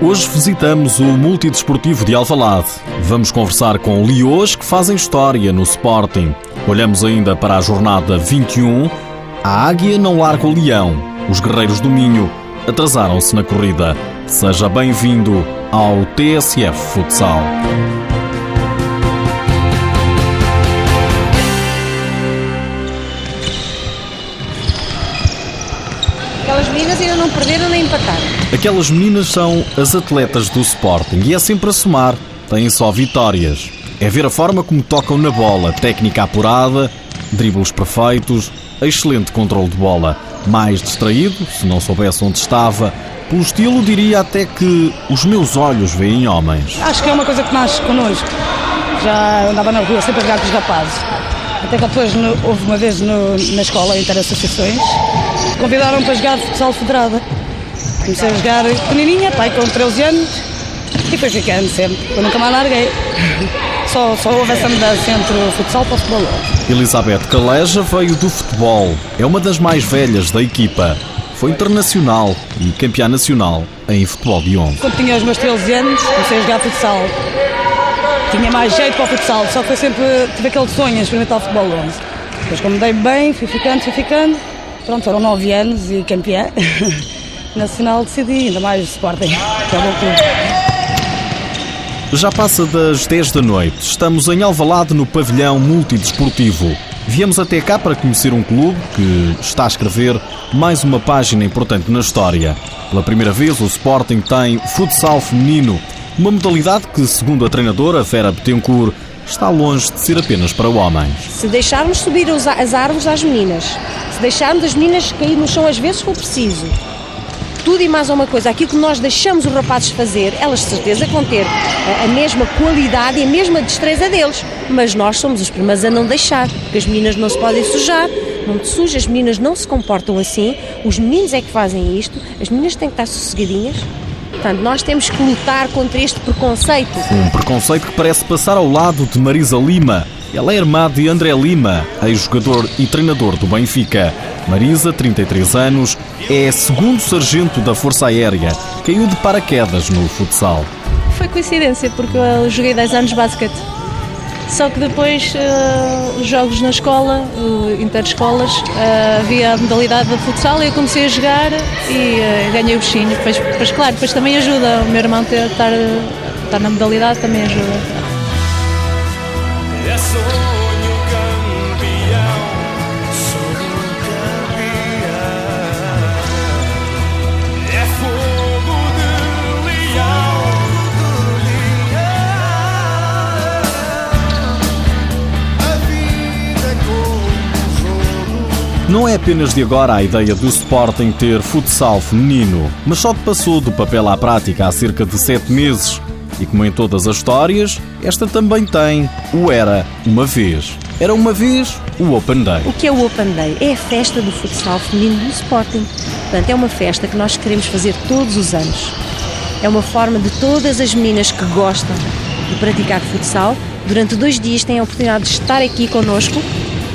Hoje visitamos o Multidesportivo de Alvalade. Vamos conversar com leões que fazem história no Sporting. Olhamos ainda para a jornada 21. A águia não larga o leão. Os guerreiros do Minho atrasaram-se na corrida. Seja bem-vindo ao TSF Futsal. Aquelas meninas ainda não perderam nem empataram. Aquelas meninas são as atletas do Sporting e é sempre a somar. Têm só vitórias. É ver a forma como tocam na bola, técnica apurada, dribles perfeitos, excelente controle de bola. Mais distraído, se não soubesse onde estava, pelo estilo diria até que os meus olhos veem homens. Acho que é uma coisa que nasce connosco. Já andava na rua sempre a jogar com os rapazes. Até que depois no, houve uma vez no, na escola, interassociações, convidaram para jogar de futsal federada. Comecei a jogar pequenininha, pai com 13 anos, e fui ficando sempre. Eu nunca mais larguei. Só, só houve essa mudança entre o futsal para o futebol. Elizabeth Caleja veio do futebol. É uma das mais velhas da equipa. Foi internacional e campeã nacional em futebol de 11. Quando tinha os meus 13 anos, comecei a jogar futsal. Tinha mais jeito para o futsal, só que foi sempre, tive aquele sonho de experimentar o futebol 11. Depois, como dei bem, fui ficando, fui ficando. Pronto, foram 9 anos e campeã. Nacional decidi, ainda mais Sporting, que é o meu clube. Já passa das 10 da noite. Estamos em Alvalade no pavilhão multidesportivo. Viemos até cá para conhecer um clube que está a escrever mais uma página importante na história. Pela primeira vez, o Sporting tem futsal feminino, uma modalidade que, segundo a treinadora Vera Betancourt, está longe de ser apenas para homens. Se deixarmos subir as árvores às meninas, se deixarmos as meninas cair no chão às vezes se for preciso, tudo e mais uma coisa, aquilo que nós deixamos os rapazes fazer, elas de certeza vão ter a, a mesma qualidade e a mesma destreza deles. Mas nós somos os primeiros a não deixar, porque as meninas não se podem sujar, não te sujas, as meninas não se comportam assim, os meninos é que fazem isto, as meninas têm que estar sossegadinhas. Portanto, nós temos que lutar contra este preconceito. Um preconceito que parece passar ao lado de Marisa Lima. Ela é irmã de André Lima, ex-jogador e treinador do Benfica. Marisa, 33 anos, é segundo sargento da Força Aérea. Caiu de paraquedas no futsal. Foi coincidência, porque eu joguei 10 anos de basquete. Só que depois, os jogos na escola, uh, interescolas, eh, havia a modalidade de futsal e eu comecei a jogar e eh, ganhei o bichinho. Depois, depois, claro, depois também ajuda. O meu irmão ter, estar, estar na modalidade também ajuda. Não é apenas de agora a ideia do Sporting ter futsal feminino, mas só que passou do papel à prática há cerca de sete meses. E como em todas as histórias, esta também tem o Era Uma Vez. Era uma vez o Open Day. O que é o Open Day? É a festa do futsal feminino do Sporting. Portanto, é uma festa que nós queremos fazer todos os anos. É uma forma de todas as meninas que gostam de praticar futsal, durante dois dias têm a oportunidade de estar aqui connosco,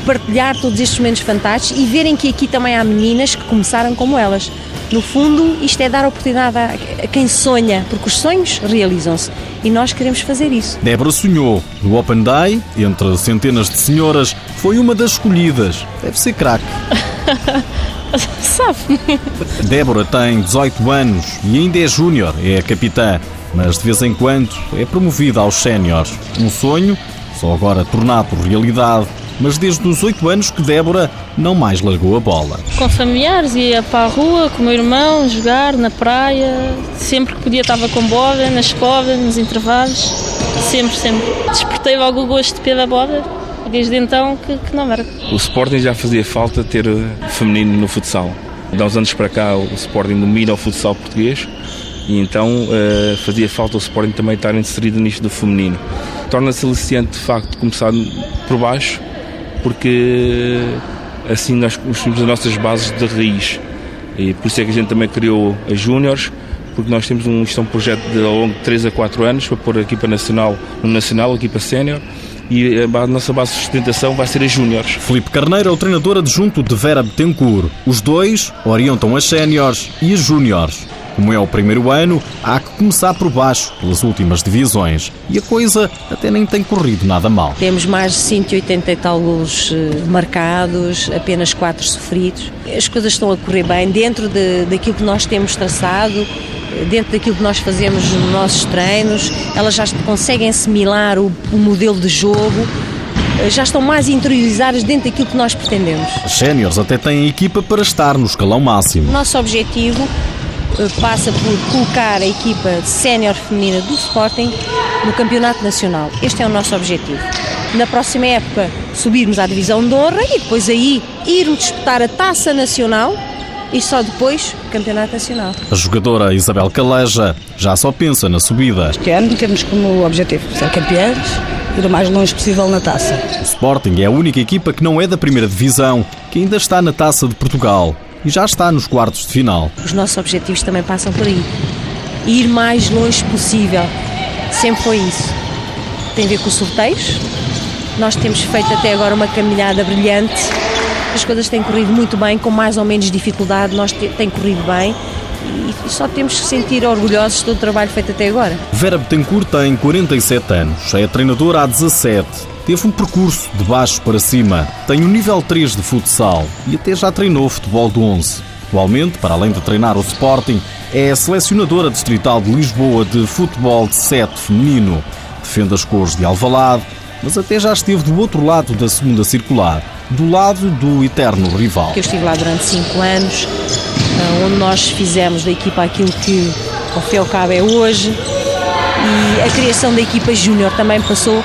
partilhar todos estes momentos fantásticos e verem que aqui também há meninas que começaram como elas. No fundo, isto é dar oportunidade a quem sonha, porque os sonhos realizam-se e nós queremos fazer isso. Débora sonhou. No Open Day, entre centenas de senhoras, foi uma das escolhidas. Deve ser craque. Sabe? Débora tem 18 anos e ainda é júnior, é a capitã, mas de vez em quando é promovida aos séniores. Um sonho, só agora tornado realidade, mas desde os 8 anos que Débora não mais largou a bola. Com familiares, ia para a rua com o meu irmão, jogar na praia. Sempre que podia estava com bola, na escola, nos intervalos. Sempre, sempre. Despertei logo o gosto de pé bola desde então que, que não merda. O Sporting já fazia falta ter eh, feminino no futsal. De há uns anos para cá o Sporting domina o futsal português e então eh, fazia falta o Sporting também estar inserido nisto do feminino. Torna-se aliciante de facto começar por baixo porque assim nós construímos as nossas bases de raiz e por isso é que a gente também criou as Júniores porque nós temos um, isto é um projeto de ao longo de 3 a 4 anos para pôr a equipa nacional no nacional, a equipa sénior e a, nossa base de sustentação vai ser as Júniores. Filipe Carneiro é o treinador adjunto de Vera Betancourt. Os dois orientam as séniores e as júniores. Como é o primeiro ano, há que começar por baixo, pelas últimas divisões. E a coisa até nem tem corrido nada mal. Temos mais de 180 e tal golos eh, marcados, apenas 4 sofridos. As coisas estão a correr bem dentro de, daquilo que nós temos traçado, eh, dentro daquilo que nós fazemos nos nossos treinos. Elas já conseguem assimilar o, o modelo de jogo, eh, já estão mais interiorizadas dentro daquilo que nós pretendemos. As séniores até têm equipa para estar no escalão O máximo. nosso objetivo passa por colocar a equipa sénior feminina do Sporting no Campeonato Nacional. Este é o nosso objetivo. Na próxima época, subirmos à Divisão de Honra e depois aí irmos disputar a Taça Nacional e só depois o Campeonato Nacional. A jogadora Isabel Caleja já só pensa na subida. Este ano temos como objetivo ser campeões, ir o mais longe possível na taça. O Sporting é a única equipa que não é da primeira divisão, que ainda está na Taça de Portugal e já está nos quartos de final. Os nossos objetivos também passam por aí. Ir mais longe possível. Sempre foi isso. Tem a ver com os sorteios. Nós temos feito até agora uma caminhada brilhante. As coisas têm corrido muito bem, com mais ou menos dificuldade, nós te, tem corrido bem. E só temos que sentir orgulhosos do trabalho feito até agora. Vera Betancourt tem 47 anos, é treinadora há 17. Teve um percurso de baixo para cima, tem o nível 3 de futsal e até já treinou futebol de 11. Atualmente, para além de treinar o Sporting, é selecionadora distrital de Lisboa de futebol de 7 feminino. Defende as cores de Alvalade, mas até já esteve do outro lado da segunda circular, do lado do eterno rival. Eu estive lá durante 5 anos, ah, onde nós fizemos da equipa aquilo que ao fim e ao cabo é hoje. E a criação da equipa júnior também passou,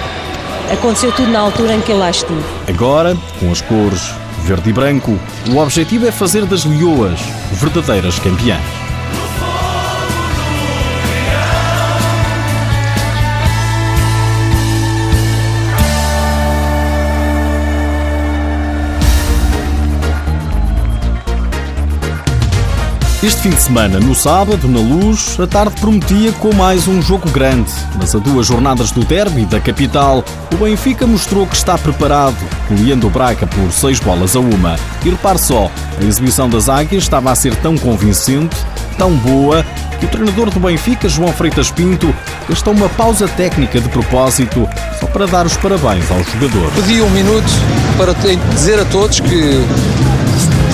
aconteceu tudo na altura em que eu lá estive. Agora, com as cores verde e branco, o objetivo é fazer das Leoas verdadeiras campeãs. Este fim de semana, no sábado, na luz, a tarde prometia com mais um jogo grande. Mas a duas jornadas do derby da capital, o Benfica mostrou que está preparado, goleando o Braga por seis bolas a uma. E repare só, a exibição das Águias estava a ser tão convincente, tão boa, que o treinador do Benfica, João Freitas Pinto, gastou uma pausa técnica de propósito só para dar os parabéns aos jogadores. Pedi um minuto para dizer a todos que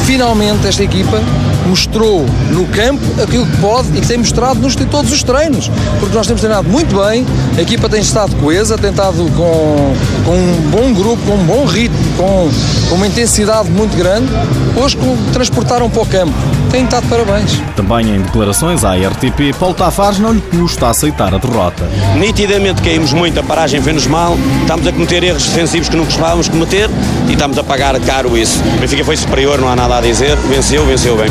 finalmente esta equipa mostrou no campo aquilo que pode e que tem mostrado nos em todos os treinos. Porque nós temos treinado muito bem, a equipa tem estado coesa, tem estado com, com um bom grupo, com um bom ritmo, com, com uma intensidade muito grande. Hoje transportaram para o campo. Têm estado parabéns. Também em declarações à RTP, Paulo Tavares não lhe custa aceitar a derrota. Nitidamente caímos muito, a paragem fez-nos mal, estamos a cometer erros defensivos que não costumávamos cometer e estamos a pagar caro isso. O Benfica foi superior, não há nada a dizer, venceu, venceu bem.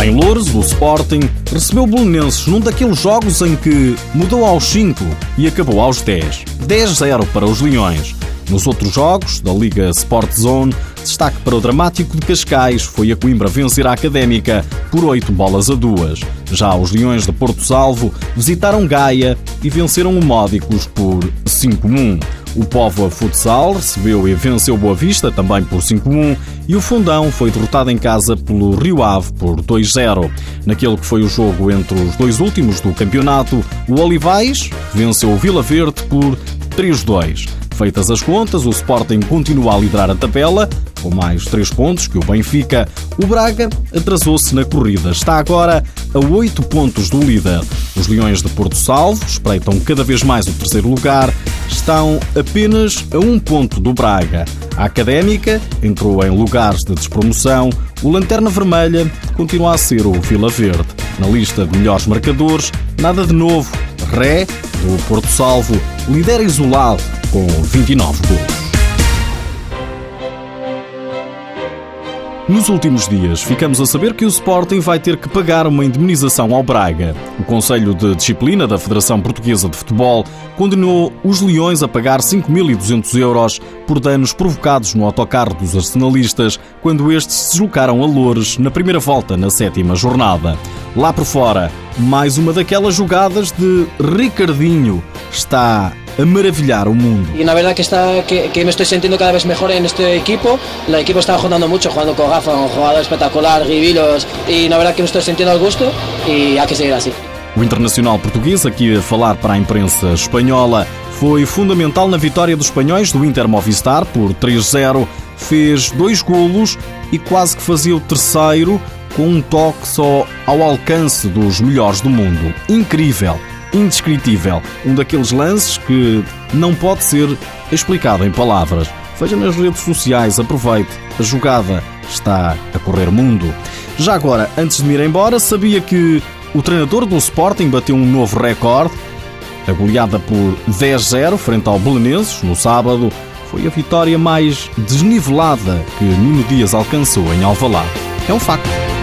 Em Louros, o Sporting recebeu o Bolonenses num daqueles jogos em que mudou aos 5 e acabou aos 10. 10-0 para os Leões. Nos outros jogos da Liga Sport Zone, destaque para o dramático de Cascais foi a Coimbra vencer a Académica por 8 bolas a 2. Já os Leões de Porto Salvo visitaram Gaia e venceram o Módicos por 5-1. O Póvoa Futsal recebeu e venceu Boa Vista também por 5-1 e o Fundão foi derrotado em casa pelo Rio Ave por 2-0. Naquele que foi o jogo entre os dois últimos do campeonato, o Olivais venceu o Vila Verde por 3-2. Feitas as contas, o Sporting continua a liderar a tabela, com mais 3 pontos que o Benfica. O Braga atrasou-se na corrida, está agora a 8 pontos do líder. Os Leões de Porto Salvo espreitam cada vez mais o terceiro lugar, estão apenas a um ponto do Braga. A Académica entrou em lugares de despromoção, o Lanterna Vermelha continua a ser o Vila Verde. Na lista de melhores marcadores, nada de novo. Ré, do Porto Salvo, lidera isolado com 29 gols. Nos últimos dias, ficamos a saber que o Sporting vai ter que pagar uma indemnização ao Braga. O Conselho de Disciplina da Federação Portuguesa de Futebol condenou os Leões a pagar 5.200 euros por danos provocados no autocarro dos arsenalistas quando estes se deslocaram a Loures na primeira volta na sétima jornada. Lá por fora, mais uma daquelas jogadas de Ricardinho está a maravilhar o mundo. Y la verdad que, está, que, que me estoy sintiendo cada vez mejor en este equipo. El equipo está jugando mucho, jugando con Rafa, un jugador espectacular, Rivilos, y la verdad que me estoy sintiendo al gusto y hay que seguir así. O internacional português, aqui a falar para a imprensa espanhola, foi fundamental na vitória dos espanhóis do Inter Movistar por 3-0. Fez dois golos e quase que fazia o terceiro com um toque só ao alcance dos melhores do mundo. Incrível, indescritível. Um daqueles lances que não pode ser explicado em palavras. Veja nas redes sociais, aproveite. A jogada está a correr mundo. Já agora, antes de me ir embora, sabia que o treinador do Sporting bateu um novo recorde. A goleada por 10-0 frente ao Belenenses no sábado foi a vitória mais desnivelada que Nuno Dias alcançou em Alvalade. É um facto.